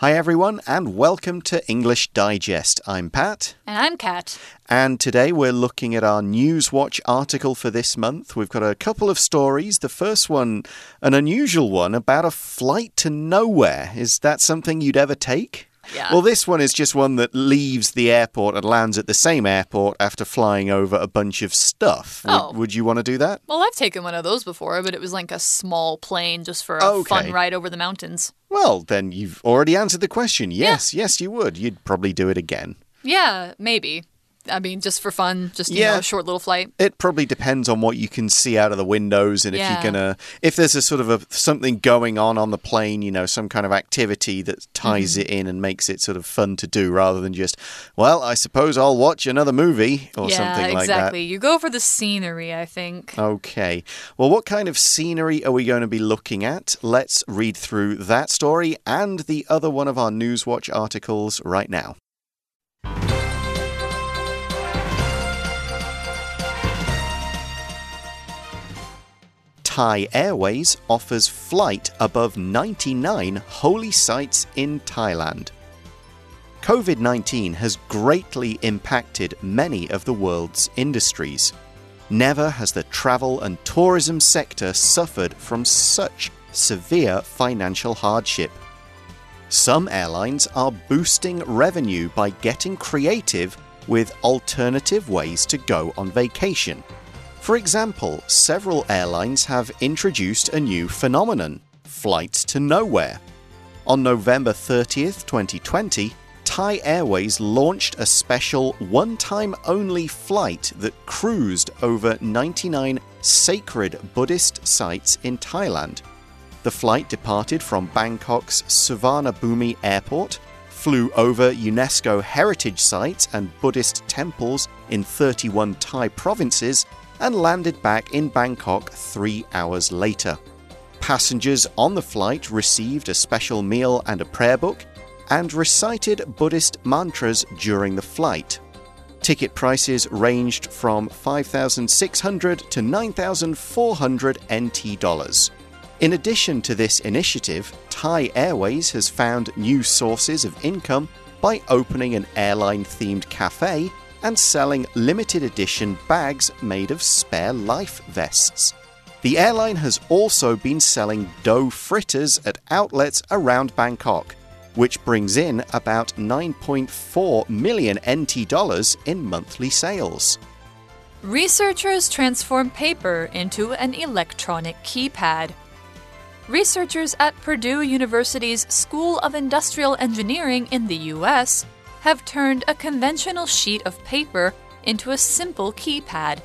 Hi, everyone, and welcome to English Digest. I'm Pat. And I'm Kat. And today we're looking at our Newswatch article for this month. We've got a couple of stories. The first one, an unusual one about a flight to nowhere. Is that something you'd ever take? Yeah. Well, this one is just one that leaves the airport and lands at the same airport after flying over a bunch of stuff. Would, Oh. would you want to do that? Well, I've taken one of those before, but it was like a small plane just for a Okay. fun ride over the mountains. Well, then you've already answered the question. Yes, yes, you would. You'd probably do it again. Yeah, maybe. I mean, just for fun, just, you Yeah. know, a short little flight. It probably depends on what you can see out of the windows, and if you're gonna, if there's a sort of a something going on on the plane, you know, some kind of activity that ties Mm-hmm. it in and makes it sort of fun to do, rather than just, well, I suppose I'll watch another movie or yeah, something like that. exactly. You go for the scenery, I think. Okay. Well, what kind of scenery are we going to be looking at? Let's read through that story and the other one of our Newswatch articles right now. Thai Airways offers flight above 99 holy sites in Thailand. COVID 19 has greatly impacted many of the world's industries. Never has the travel and tourism sector suffered from such severe financial hardship. Some airlines are boosting revenue by getting creative with alternative ways to go on vacation. For example, several airlines have introduced a new phenomenon flights to nowhere. On November 30th, 2020, Thai Airways launched a special one time only flight that cruised over 99 sacred Buddhist sites in Thailand. The flight departed from Bangkok's Suvarnabhumi Airport, flew over UNESCO heritage sites and Buddhist temples in 31 Thai provinces, and landed back in Bangkok three hours later. Passengers on the flight received a special meal and a prayer book and recited Buddhist mantras during the flight. Ticket prices ranged from 5,600 to 9,400 NT dollars. In addition to this initiative, Thai Airways has found new sources of income by opening an airline themed cafe and selling limited edition bags made of spare life vests. The airline has also been selling dough fritters at outlets around Bangkok, which brings in about 9.4 million NT dollars in monthly sales. Researchers transform paper into an electronic keypad. Researchers at Purdue University's School of Industrial Engineering in the US have turned a conventional sheet of paper into a simple keypad.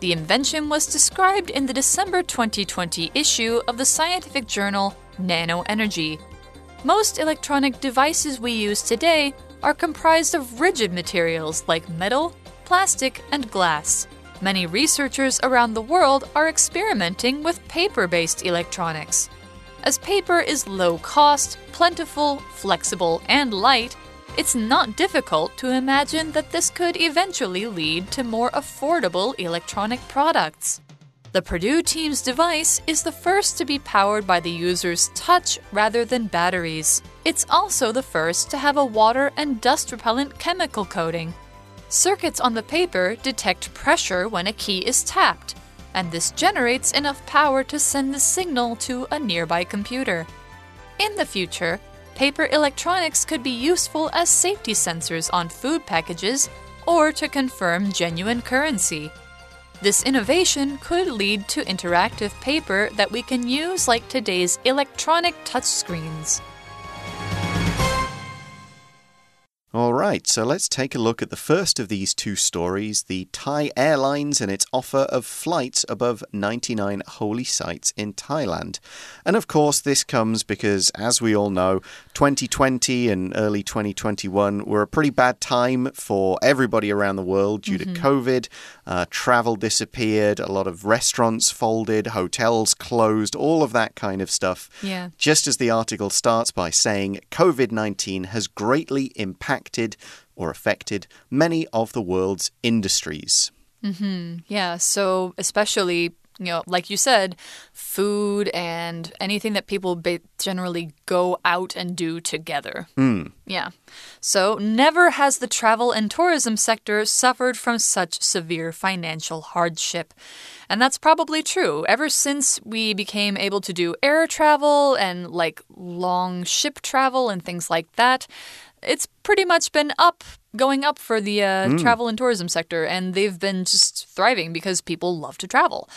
The invention was described in the December 2020 issue of the scientific journal Nano Energy. Most electronic devices we use today are comprised of rigid materials like metal, plastic, and glass. Many researchers around the world are experimenting with paper based electronics. As paper is low cost, plentiful, flexible, and light, it's not difficult to imagine that this could eventually lead to more affordable electronic products. The Purdue team's device is the first to be powered by the user's touch rather than batteries. It's also the first to have a water and dust repellent chemical coating. Circuits on the paper detect pressure when a key is tapped, and this generates enough power to send the signal to a nearby computer. In the future, paper electronics could be useful as safety sensors on food packages or to confirm genuine currency. This innovation could lead to interactive paper that we can use like today's electronic touchscreens. All right, so let's take a look at the first of these two stories the Thai Airlines and its offer of flights above 99 holy sites in Thailand. And of course, this comes because, as we all know, 2020 and early 2021 were a pretty bad time for everybody around the world due to mm-hmm. COVID. Uh, travel disappeared, a lot of restaurants folded, hotels closed, all of that kind of stuff. Yeah. Just as the article starts by saying COVID 19 has greatly impacted or affected many of the world's industries. Yeah, so especially You know, like you said, food and anything that people generally go out and do together. Mm. Yeah. So, never has the travel and tourism sector suffered from such severe financial hardship. And that's probably true. Ever since we became able to do air travel and like long ship travel and things like that, it's pretty much been up, going up for the uh, mm. travel and tourism sector, and they've been just thriving because people love to travel.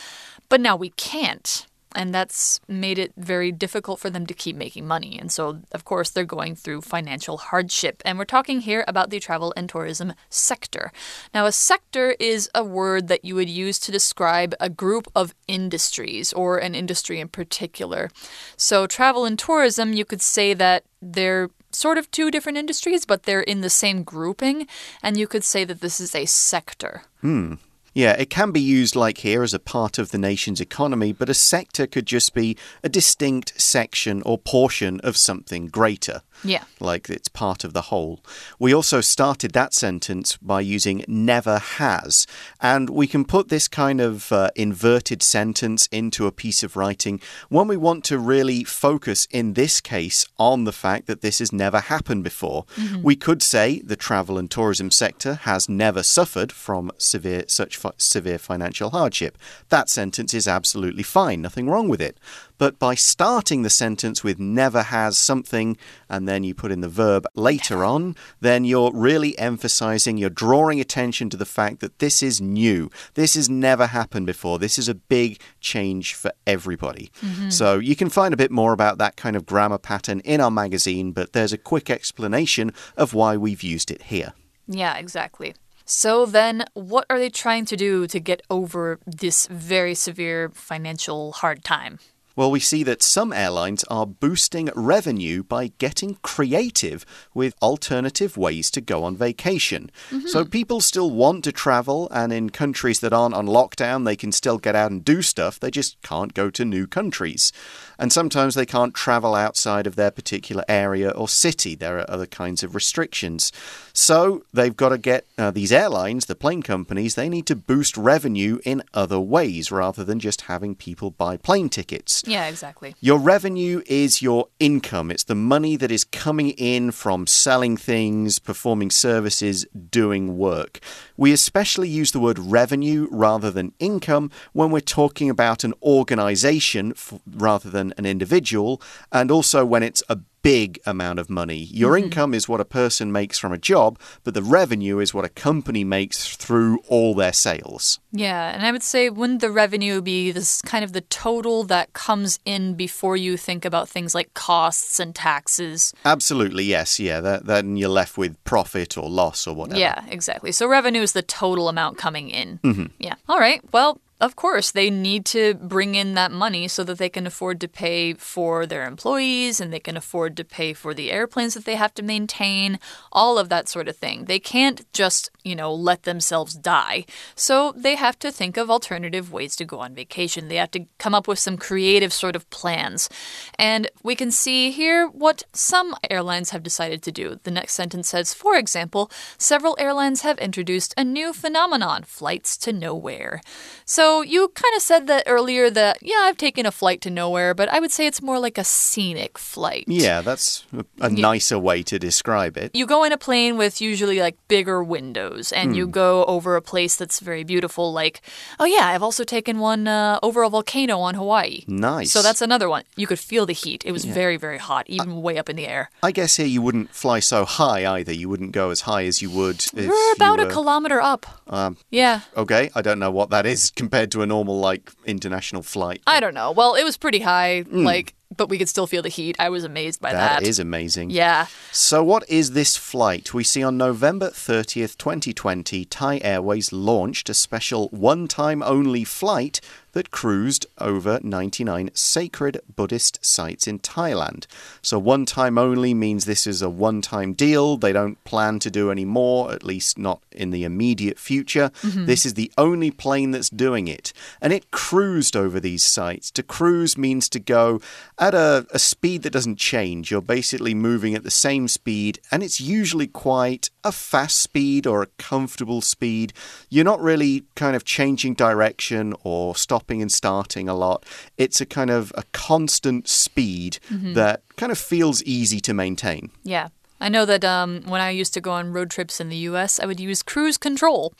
But now we can't. And that's made it very difficult for them to keep making money. And so, of course, they're going through financial hardship. And we're talking here about the travel and tourism sector. Now, a sector is a word that you would use to describe a group of industries or an industry in particular. So, travel and tourism, you could say that they're sort of two different industries, but they're in the same grouping. And you could say that this is a sector. Hmm. Yeah, it can be used like here as a part of the nation's economy, but a sector could just be a distinct section or portion of something greater. Yeah. Like it's part of the whole. We also started that sentence by using never has. And we can put this kind of uh, inverted sentence into a piece of writing when we want to really focus, in this case, on the fact that this has never happened before. Mm -hmm. We could say the travel and tourism sector has never suffered from severe such severe financial hardship. That sentence is absolutely fine, nothing wrong with it. But by starting the sentence with never has something and then you put in the verb later on, then you're really emphasizing, you're drawing attention to the fact that this is new. This has never happened before. This is a big change for everybody. Mm -hmm. So you can find a bit more about that kind of grammar pattern in our magazine, but there's a quick explanation of why we've used it here. Yeah, exactly. So then, what are they trying to do to get over this very severe financial hard time? Well, we see that some airlines are boosting revenue by getting creative with alternative ways to go on vacation. Mm -hmm. So people still want to travel, and in countries that aren't on lockdown, they can still get out and do stuff. They just can't go to new countries. And sometimes they can't travel outside of their particular area or city. There are other kinds of restrictions. So they've got to get uh, these airlines, the plane companies, they need to boost revenue in other ways rather than just having people buy plane tickets. Yeah, exactly. Your revenue is your income, it's the money that is coming in from selling things, performing services, doing work. We especially use the word revenue rather than income when we're talking about an organization rather than an individual, and also when it's a big amount of money. Your mm -hmm. income is what a person makes from a job, but the revenue is what a company makes through all their sales. Yeah, and I would say wouldn't the revenue be this kind of the total that comes in before you think about things like costs and taxes? Absolutely, yes. Yeah, that, then you're left with profit or loss or whatever. Yeah, exactly. So revenue is the total amount coming in. Mm -hmm. Yeah. All right. Well, of course, they need to bring in that money so that they can afford to pay for their employees and they can afford to pay for the airplanes that they have to maintain, all of that sort of thing. They can't just, you know, let themselves die. So they have to think of alternative ways to go on vacation. They have to come up with some creative sort of plans. And we can see here what some airlines have decided to do. The next sentence says, for example, several airlines have introduced a new phenomenon flights to nowhere. So so you kind of said that earlier that, yeah, I've taken a flight to nowhere, but I would say it's more like a scenic flight. Yeah, that's a, a yeah. nicer way to describe it. You go in a plane with usually like bigger windows and mm. you hmm. go over a place that's very beautiful, like, oh, yeah, I've also taken one uh, over a volcano on Hawaii. Nice. So that's another one. You could feel the heat. It was yeah. very, very hot, even I, way up in the air. I guess here you wouldn't fly so high either. You wouldn't go as high as you would. We're about were... a kilometer up. Um, yeah. Okay, I don't know what that is compared compared to a normal like international flight? I don't know. Well, it was pretty high, mm. like but we could still feel the heat. I was amazed by that. That is amazing. Yeah. So, what is this flight? We see on November 30th, 2020, Thai Airways launched a special one time only flight that cruised over 99 sacred Buddhist sites in Thailand. So, one time only means this is a one time deal. They don't plan to do any more, at least not in the immediate future. Mm -hmm. This is the only plane that's doing it. And it cruised over these sites. To cruise means to go at a, a speed that doesn't change. You're basically moving at the same speed, and it's usually quite a fast speed or a comfortable speed. You're not really kind of changing direction or stopping and starting a lot. It's a kind of a constant speed that kind of feels easy to maintain. Yeah. I know that um, when I used to go on road trips in the US, I would use cruise control,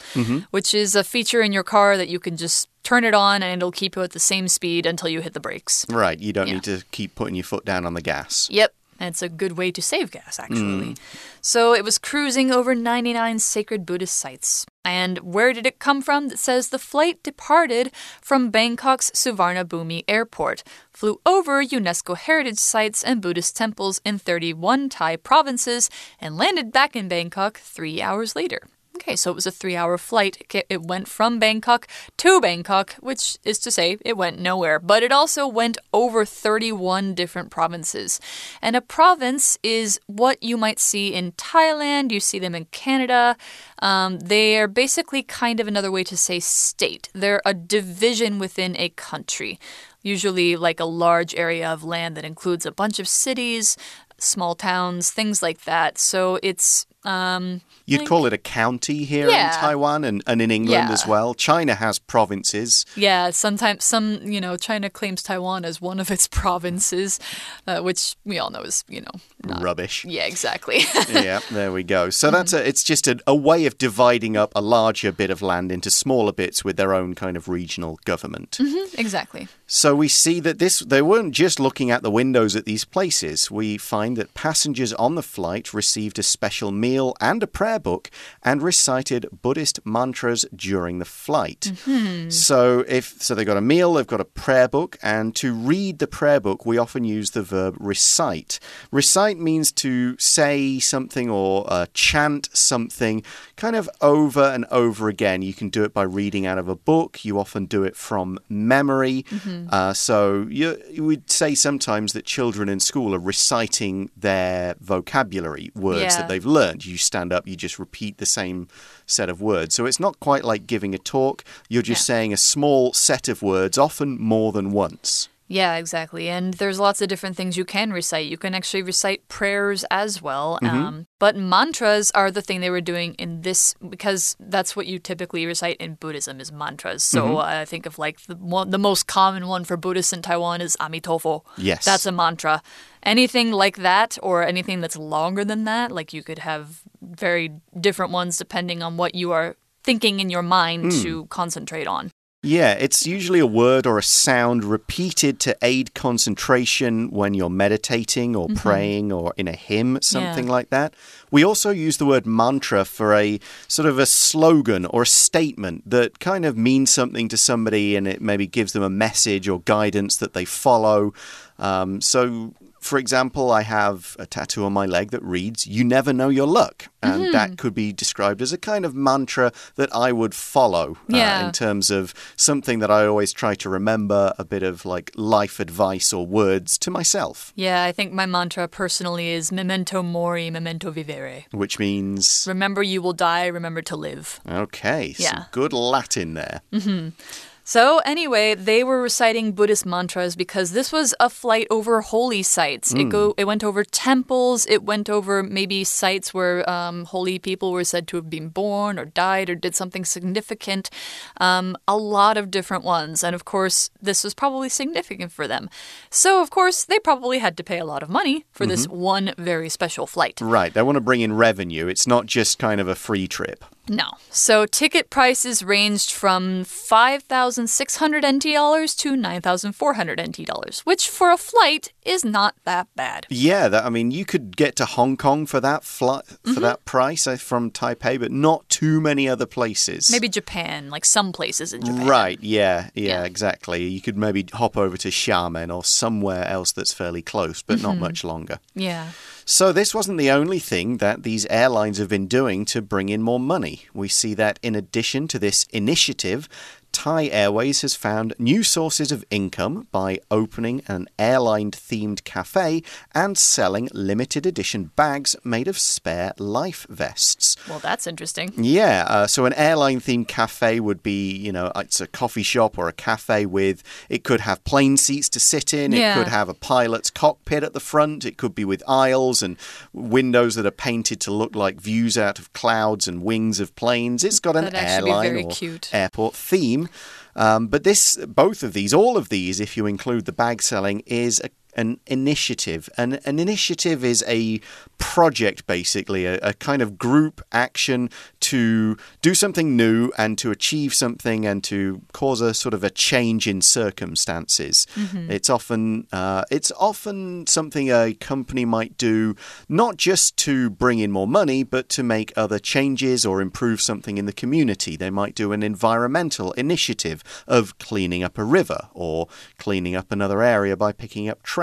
which is a feature in your car that you can just turn it on and it'll keep you at the same speed until you hit the brakes. Right, you don't Yeah. need to keep putting your foot down on the gas. Yep. And it's a good way to save gas, actually. Mm. So it was cruising over 99 sacred Buddhist sites. And where did it come from? It says the flight departed from Bangkok's Suvarnabhumi airport, flew over UNESCO heritage sites and Buddhist temples in 31 Thai provinces, and landed back in Bangkok three hours later. Okay, so it was a three hour flight. It- went from Bangkok to Bangkok, which is to say, it went nowhere. But it also went over 31 different provinces. And a province is what you might see in Thailand, you see them in Canada. Um, they are basically kind of another way to say state, they're a division within a country. Usually, like a large area of land that includes a bunch of cities, small towns, things like that. So it's um, You'd call it a county here Yeah. in Taiwan and, and in England Yeah. as well. China has provinces. Yeah, sometimes some, you know, China claims Taiwan as one of its provinces, uh, which we all know is, you know, not. Rubbish. Yeah, exactly. yeah, there we go. So that's a, it's just a, a way of dividing up a larger bit of land into smaller bits with their own kind of regional government. exactly. So we see that this they weren't just looking at the windows at these places. We find that passengers on the flight received a special meal and a prayer book and recited Buddhist mantras during the flight. So if so they got a meal, they've got a prayer book and to read the prayer book we often use the verb recite. Recite means to say something or uh, chant something kind of over and over again. You can do it by reading out of a book. You often do it from memory. Uh, so you, you would say sometimes that children in school are reciting their vocabulary words Yeah. that they've learned. You stand up, you just repeat the same set of words. So it's not quite like giving a talk. You're just Yeah. saying a small set of words, often more than once. Yeah, exactly. And there's lots of different things you can recite. You can actually recite prayers as well. Um, but mantras are the thing they were doing in this because that's what you typically recite in Buddhism is mantras. So uh, I think of like the one, the most common one for Buddhists in Taiwan is Amitofo. Yes. That's a mantra. Anything like that or anything that's longer than that, like you could have very different ones depending on what you are thinking in your mind to concentrate on. Yeah, it's usually a word or a sound repeated to aid concentration when you're meditating or praying or in a hymn, something Yeah. like that. We also use the word mantra for a sort of a slogan or a statement that kind of means something to somebody and it maybe gives them a message or guidance that they follow. Um, so, for example, I have a tattoo on my leg that reads, You never know your luck. And that could be described as a kind of mantra that I would follow uh, Yeah. in terms of something that I always try to remember, a bit of like life advice or words to myself, Yeah, I think my mantra personally is memento mori, memento vivere. which means, Remember you will die, remember to live. okay, some Yeah. good Latin there. So, anyway, they were reciting Buddhist mantras because this was a flight over holy sites. It go it went over temples, it went over maybe sites where um, holy people were said to have been born or died or did something significant. Um, a lot of different ones. And of course, this was probably significant for them. So, of course, they probably had to pay a lot of money for this one very special flight. Right, they want to bring in revenue. It's not just kind of a free trip. No. So ticket prices ranged from 5,600 NT dollars to 9,400 NT dollars, which for a flight is not that bad. Yeah, that, I mean, you could get to Hong Kong for that flight Mm-hmm. for that price uh, from Taipei, but not too many other places. Maybe Japan, like some places in Japan. Right, yeah, yeah, Yeah. exactly. You could maybe hop over to Xiamen or somewhere else that's fairly close, but Mm-hmm. not much longer. Yeah. So, this wasn't the only thing that these airlines have been doing to bring in more money. We see that in addition to this initiative, Thai Airways has found new sources of income by opening an airline themed cafe and selling limited edition bags made of spare life vests. Well, that's interesting. Yeah, uh, so an airline themed cafe would be, you know, it's a coffee shop or a cafe with, it could have plane seats to sit in, Yeah. it could have a pilot's cockpit at the front, it could be with aisles and windows that are painted to look like views out of clouds and wings of planes. It's got an That'd actually be airline very or cute. airport theme. Um, but this, both of these, all of these, if you include the bag selling, is a, an initiative. An, an initiative is a project, basically, a, a kind of group action to do something new and to achieve something and to cause a sort of a change in circumstances. It's often uh, it's often something a company might do not just to bring in more money, but to make other changes or improve something in the community. They might do an environmental initiative of cleaning up a river or cleaning up another area by picking up trash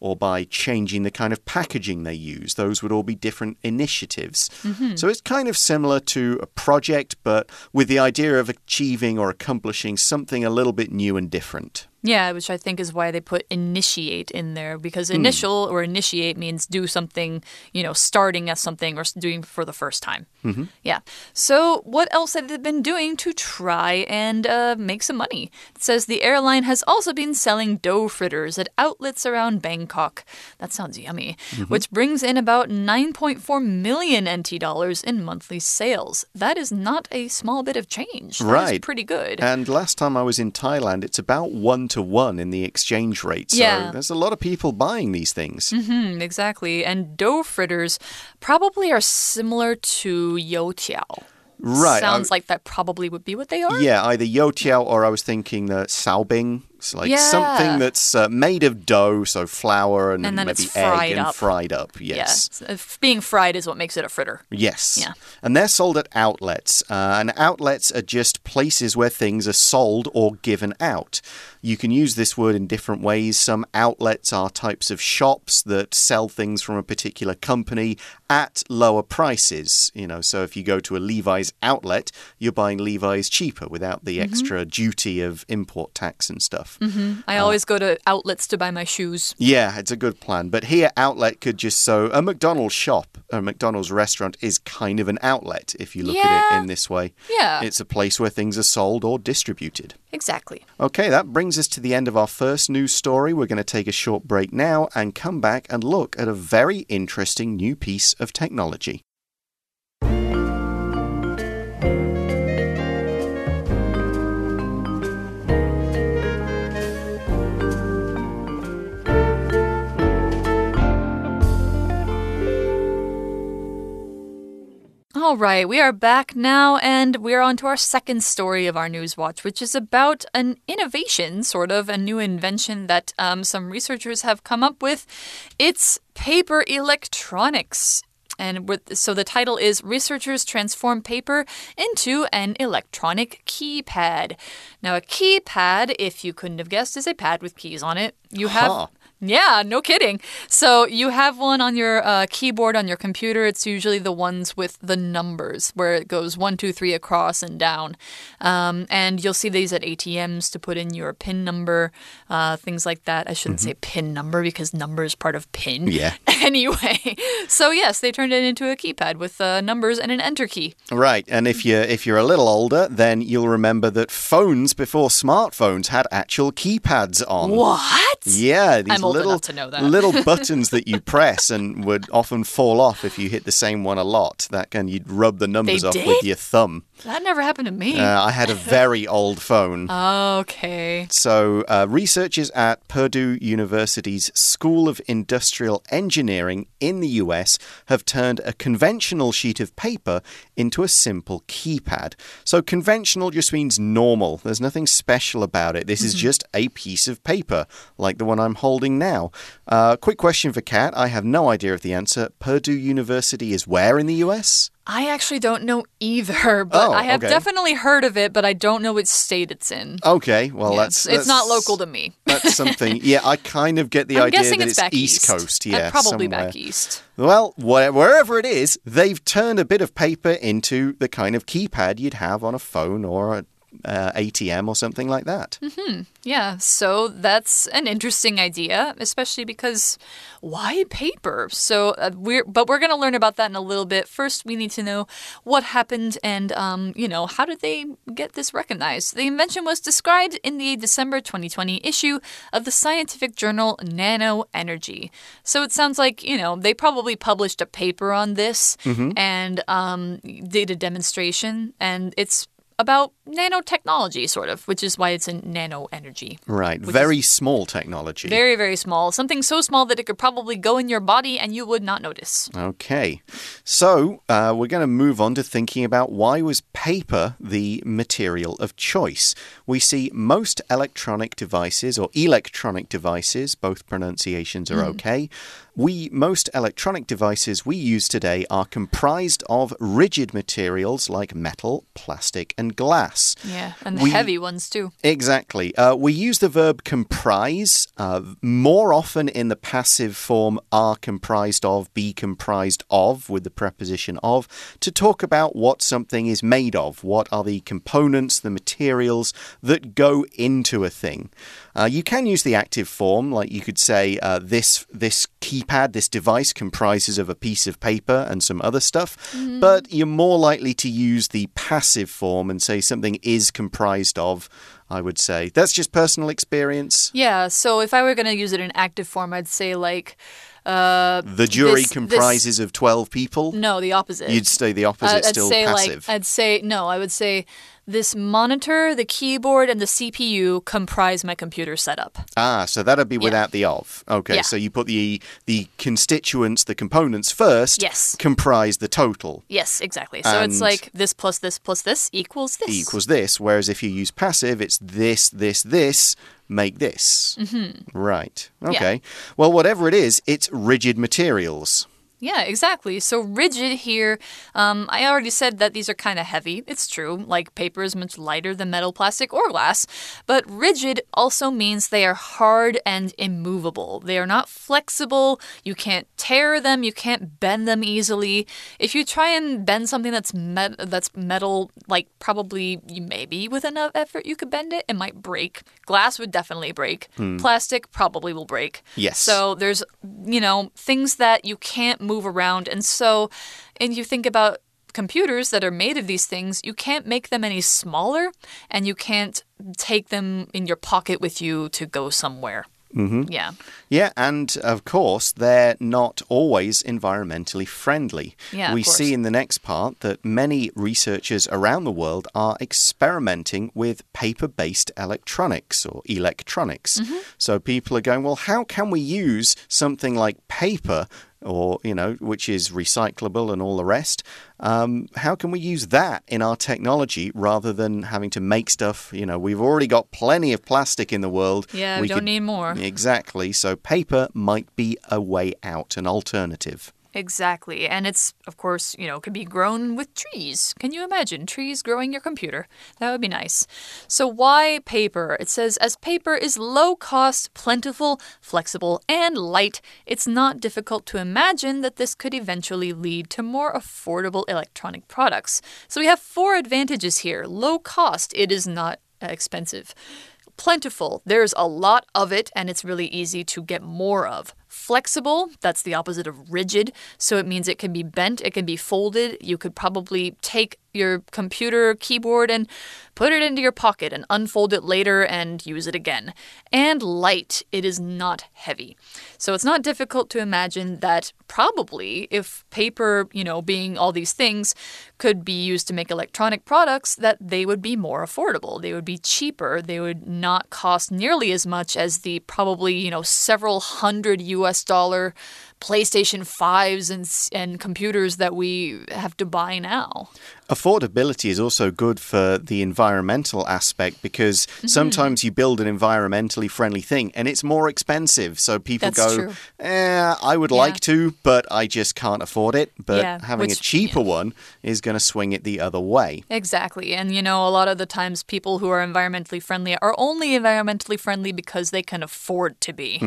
or by changing the kind of packaging they use. Those would all be different initiatives. Mm-hmm. So it's kind of similar to a project, but with the idea of achieving or accomplishing something a little bit new and different. Yeah, which I think is why they put initiate in there because Hmm. initial or initiate means do something, you know, starting at something or doing for the first time. Mm-hmm. Yeah. So, what else have they been doing to try and uh, make some money? It says the airline has also been selling dough fritters at outlets around Bangkok. That sounds yummy. Mm-hmm. Which brings in about 9.4 million NT dollars in monthly sales. That is not a small bit of change. That Right. pretty good. And last time I was in Thailand, it's about one to one in the exchange rate. So Yeah. there's a lot of people buying these things. Hmm, exactly. And dough fritters probably are similar to youtiao. Right. I- Sounds like that probably would be what they are. Yeah, either youtiao or I was thinking the shaobing. Like Yeah. something that's uh, made of dough, so flour and, And then maybe egg and up. fried up. Yes. S- if Being fried is what makes it a fritter. Yes. Yeah. And they're sold at outlets. Uh, and outlets are just places where things are sold or given out. You can use this word in different ways. Some outlets are types of shops that sell things from a particular company at lower prices. You know, so if you go to a Levi's outlet, you're buying Levi's cheaper without the extra duty of import tax and stuff. Mm-hmm. I uh, always go to outlets to buy my shoes. Yeah, it's a good plan. But here, outlet could just so a McDonald's shop, a McDonald's restaurant is kind of an outlet if you look at it in this way. Yeah. It's a place where things are sold or distributed. Exactly. Okay, that brings us to the end of our first news story. We're going to take a short break now and come back and look at a very interesting new piece of technology. All right, we are back now, and we're on to our second story of our news watch, which is about an innovation, sort of a new invention that um, some researchers have come up with. It's paper electronics. And with, so the title is Researchers Transform Paper into an Electronic Keypad. Now, a keypad, if you couldn't have guessed, is a pad with keys on it. You have. Huh. Yeah, no kidding. So you have one on your uh, keyboard on your computer. It's usually the ones with the numbers where it goes one, two, three across and down. Um, and you'll see these at ATMs to put in your PIN number, uh, things like that. I shouldn't say PIN number because number is part of PIN. Yeah. anyway, so yes, they turned it into a keypad with uh, numbers and an enter key. Right, and if you if you're a little older, then you'll remember that phones before smartphones had actual keypads on. What? Yeah, these little to know that. little buttons that you press and would often fall off if you hit the same one a lot. That can you'd rub the numbers They off with your thumb. That never happened to me. Uh, I had a very old phone. okay. So, uh, researchers at Purdue University's School of Industrial Engineering in the US have turned a conventional sheet of paper into a simple keypad. So, conventional just means normal. There's nothing special about it. This is just a piece of paper, like the one I'm holding now. Uh, quick question for Kat. I have no idea of the answer. Purdue University is where in the US? I actually don't know either, but Oh, I have okay. definitely heard of it, but I don't know which state it's in. Okay, well, Yeah, that's, it's, it's not local to me. That's something. Yeah, I kind of get the I'm idea guessing that it's back East Coast. Uh, Yeah, probably somewhere. back east. Well, where- wherever it is, they've turned a bit of paper into the kind of keypad you'd have on a phone or a uh, ATM or something like that. Yeah, so that's an interesting idea, especially because why paper? So uh, we're but we're going to learn about that in a little bit. First, we need to know what happened and um, you know, how did they get this recognized? The invention was described in the December 2020 issue of the scientific journal Nano Energy. So it sounds like, you know, they probably published a paper on this and um, did a demonstration and it's about nanotechnology, sort of, which is why it's in nano energy. Right. Very small technology. Very, very small. Something so small that it could probably go in your body and you would not notice. Okay, so uh, we're going to move on to thinking about why was paper the material of choice. We see most electronic devices or electronic devices, both pronunciations are okay. We most electronic devices we use today are comprised of rigid materials like metal, plastic, and glass. Yeah, and We- heavy ones too. Exactly. Uh, we use the verb comprise uh, more often in the passive form are comprised of, be comprised of, with the preposition of, to talk about what something is made of. What are the components, the materials that go into a thing? Uh, you can use the active form, like you could say, uh, this this keypad, this device comprises of a piece of paper and some other stuff. But you're more likely to use the passive form and say something is comprised of. I would say that's just personal experience. Yeah, so if I were going to use it in active form, I'd say like. Uh, The jury this- this- comprises of twelve people. no, the opposite. You'd say the opposite, Uh, I'd still say passive. like I'd say no. I would say this monitor, the keyboard, and the CPU comprise my computer setup. Ah, so that'd be without the of. Okay, Yeah. so you put the the constituents, the components first. Yes. Comprise the total. Yes, exactly. So it's like this plus this plus this equals this. equals this. Whereas if you use passive, it's this, this, this, make this. Mm-hmm. Right. Okay. Well, whatever it is, it's rigid materials. Yeah, exactly. So rigid here, um, I already said that these are kind of heavy. It's true. Like paper is much lighter than metal, plastic, or glass. But rigid also means they are hard and immovable. They are not flexible. You can't tear them. You can't bend them easily. If you try and bend something that's met that's metal, like probably maybe with enough effort you could bend it, it might break. Glass would definitely break. Plastic probably will break. Yes. So there's, you know, things that you can't move around. And so, and you think about computers that are made of these things, you can't make them any smaller and you can't take them in your pocket with you to go somewhere. Mm-hmm. Yeah. Yeah, and of course, they're not always environmentally friendly. Yeah, we see in the next part that many researchers around the world are experimenting with paper based electronics or electronics. Mm-hmm. So people are going, well, how can we use something like paper? Or, you know, which is recyclable and all the rest. Um, how can we use that in our technology rather than having to make stuff? You know, we've already got plenty of plastic in the world. Yeah, we, don't could need more. Exactly. So paper might be a way out, an alternative. Exactly. And it's, of course, you know, can be grown with trees. Can you imagine trees growing your computer? That would be nice. So, why paper? It says, as paper is low cost, plentiful, flexible, and light, it's not difficult to imagine that this could eventually lead to more affordable electronic products. So, we have four advantages here low cost, it is not expensive. Plentiful, there's a lot of it, and it's really easy to get more of. Flexible, that's the opposite of rigid, so it means it can be bent, it can be folded. You could probably take your computer keyboard and put it into your pocket and unfold it later and use it again. And light, it is not heavy. So it's not difficult to imagine that probably if paper, you know, being all these things, could be used to make electronic products, that they would be more affordable. They would be cheaper. They would not cost nearly as much as the probably, you know, several hundred US dollar PlayStation 5s and, and computers that we have to buy now. Affordability is also good for the environmental aspect because Mm-hmm. sometimes you build an environmentally friendly thing and it's more expensive. So people That's go, eh, I would like to, but I just can't afford it. But Yeah, having a which- cheaper one is going to swing it the other way. Exactly. And you know, a lot of the times people who are environmentally friendly are only environmentally friendly because they can afford to be.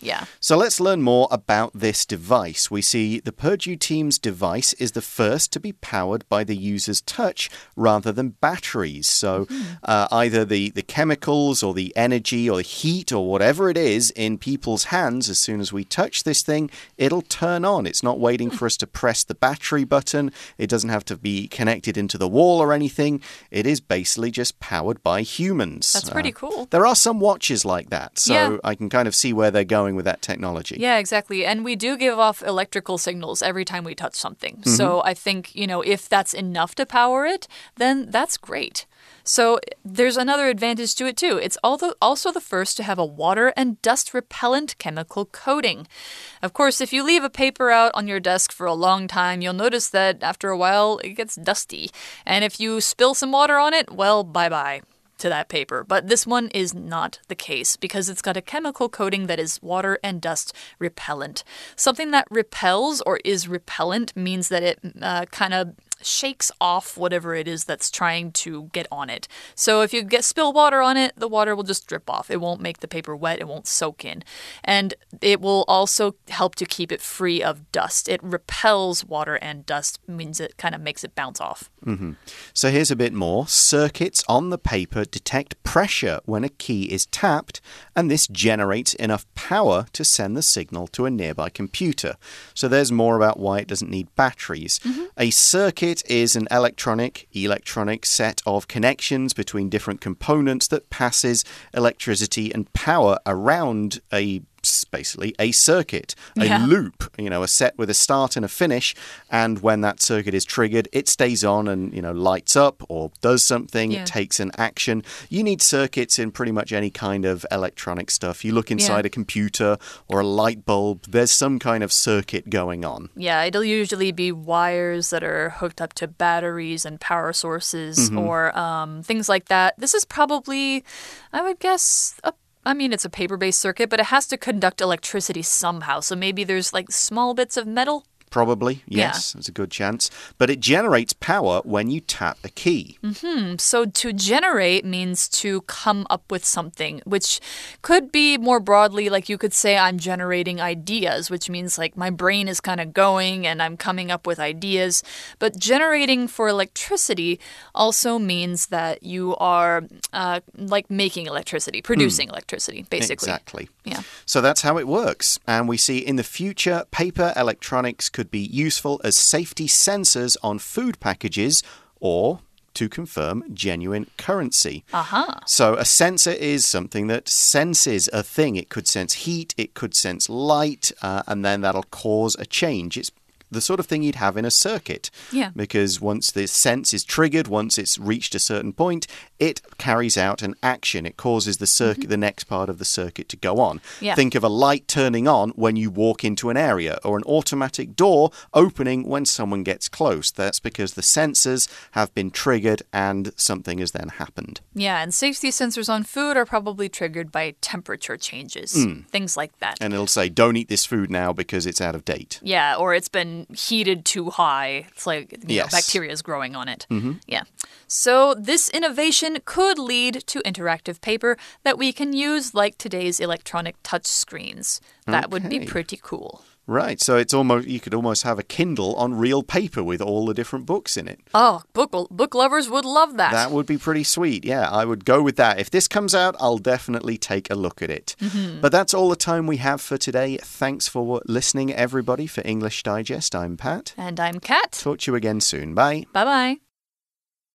Yeah. So let's learn more about this device. We see the Purdue team's device is the first to be powered by the user's touch rather than batteries. So uh, either the, the chemicals or the energy or the heat or whatever it is in people's hands, as soon as we touch this thing, it'll turn on. It's not waiting for us to press the battery button, it doesn't have to be connected into the wall or anything. It is basically just powered by humans. That's pretty cool. There are some watches like that, so Yeah. I can kind of see where they're going with that technology. Yeah, exactly. And we do give off electrical signals every time we touch something. Mm-hmm. So I think, you know, if that's enough to power it, then that's great. So there's another advantage to it too. It's also the first to have a water and dust repellent chemical coating. Of course, if you leave a paper out on your desk for a long time, you'll notice that after a while it gets dusty. And if you spill some water on it, well, bye-bye to that paper. But this one is not the case because it's got a chemical coating that is water and dust repellent. Something that repels or is repellent means that it uh, kind of shakes off whatever it is that's trying to get on it. So if you get spill water on it, the water will just drip off. It won't make the paper wet, it won't soak in. And it will also help to keep it free of dust. It repels water and dust means it kind of makes it bounce off. Mm-hmm. So here's a bit more. Circuits on the paper detect pressure when a key is tapped, and this generates enough power to send the signal to a nearby computer. So there's more about why it doesn't need batteries. Mm-hmm. A circuit is an electronic, electronic set of connections between different components that passes electricity and power around a basically a circuit, a Yeah. loop, you know, a set with a start and a finish. And when that circuit is triggered, it stays on and, you know, lights up or does something, Yeah. takes an action. You need circuits in pretty much any kind of electronic stuff. You look inside Yeah. a computer or a light bulb, there's some kind of circuit going on. Yeah, it'll usually be wires that are hooked up to batteries and power sources or um, things like that. This is probably, I would guess, a I mean, it's a paper based circuit, but it has to conduct electricity somehow. So maybe there's like small bits of metal. Probably, Yeah. yes, there's a good chance. But it generates power when you tap a key. So to generate means to come up with something, which could be more broadly like you could say I'm generating ideas, which means like my brain is kind of going and I'm coming up with ideas. But generating for electricity also means that you are uh, like making electricity, producing electricity, basically. Exactly. Yeah. So that's how it works. And we see in the future, paper electronics could be useful as safety sensors on food packages or to confirm genuine currency. Aha. So, a sensor is something that senses a thing. It could sense heat, it could sense light, uh, and then that'll cause a change. It's the sort of thing you'd have in a circuit. Yeah. Because once the sense is triggered, once it's reached a certain point, it carries out an action. It causes the circuit, mm-hmm. the next part of the circuit to go on. Yeah. Think of a light turning on when you walk into an area, or an automatic door opening when someone gets close. That's because the sensors have been triggered and something has then happened. Yeah, and safety sensors on food are probably triggered by temperature changes, hmm. things like that. And it'll say, don't eat this food now because it's out of date. Yeah, or it's been heated too high. It's like Yes. know, bacteria is growing on it. Mm-hmm. Yeah. So this innovation could lead to interactive paper that we can use like today's electronic touch screens. That would be pretty cool. Right, so it's almost you could almost have a Kindle on real paper with all the different books in it. Oh, book book lovers would love that. That would be pretty sweet. Yeah, I would go with that. If this comes out, I'll definitely take a look at it. Mm-hmm. But that's all the time we have for today. Thanks for listening, everybody, for English Digest. I'm Pat. and I'm Kat. Talk to you again soon. Bye. Bye bye.